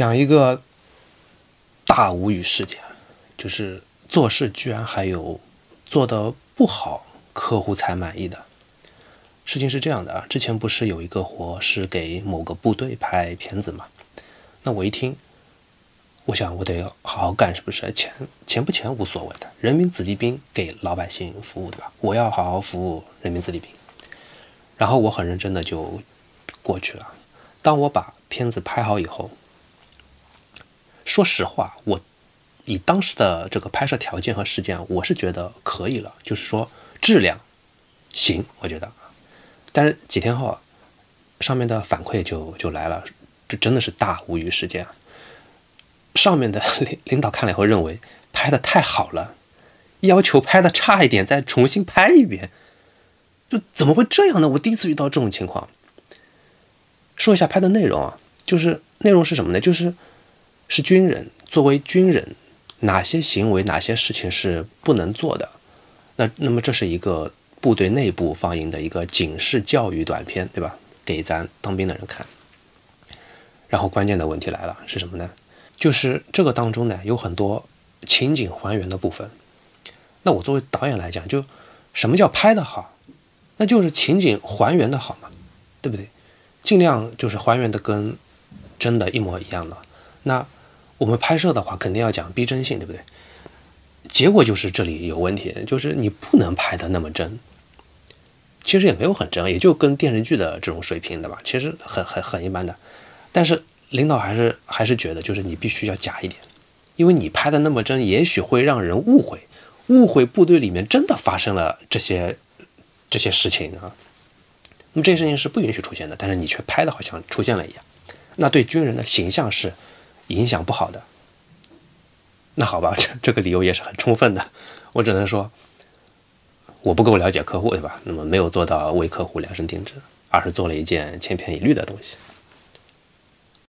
讲一个大无语事件，就是做事居然还有做的不好，客户才满意的。事情是这样的啊，之前不是有一个活是给某个部队拍片子嘛？那我一听，我想我得好好干，是不是？钱钱不钱无所谓的，人民子弟兵给老百姓服务，对吧？我要好好服务人民子弟兵。然后我很认真的就过去了。当我把片子拍好以后，说实话，我以当时的这个拍摄条件和时间，我是觉得可以了，就是说质量行，我觉得。但是几天后，上面的反馈就就来了，这真的是大无语事件。上面的 领领导看了以后认为拍的太好了，要求拍的差一点再重新拍一遍，就怎么会这样呢？我第一次遇到这种情况。说一下拍的内容啊，就是内容是什么呢？就是是军人作为军人，哪些行为、哪些事情是不能做的。那那么这是一个部队内部放映的一个警示教育短片，对吧？给咱当兵的人看。然后关键的问题来了，是什么呢？就是这个当中呢有很多情景还原的部分。那我作为导演来讲，就什么叫拍的好？那就是情景还原的好嘛，对不对？尽量就是还原的跟真的一模一样的。那我们拍摄的话，肯定要讲逼真性，对不对？结果就是这里有问题，就是你不能拍的那么真。其实也没有很真，也就跟电视剧的这种水平的吧，其实很很很一般的。但是领导还是还是觉得，就是你必须要假一点，因为你拍的那么真，也许会让人误会，误会部队里面真的发生了这些这些事情啊。那么这些事情是不允许出现的，但是你却拍的好像出现了一样，那对军人的形象是影响不好的。那好吧，这 这个理由也是很充分的，我只能说我不够了解客户，对吧？那么没有做到为客户量身定制，而是做了一件千篇一律的东西。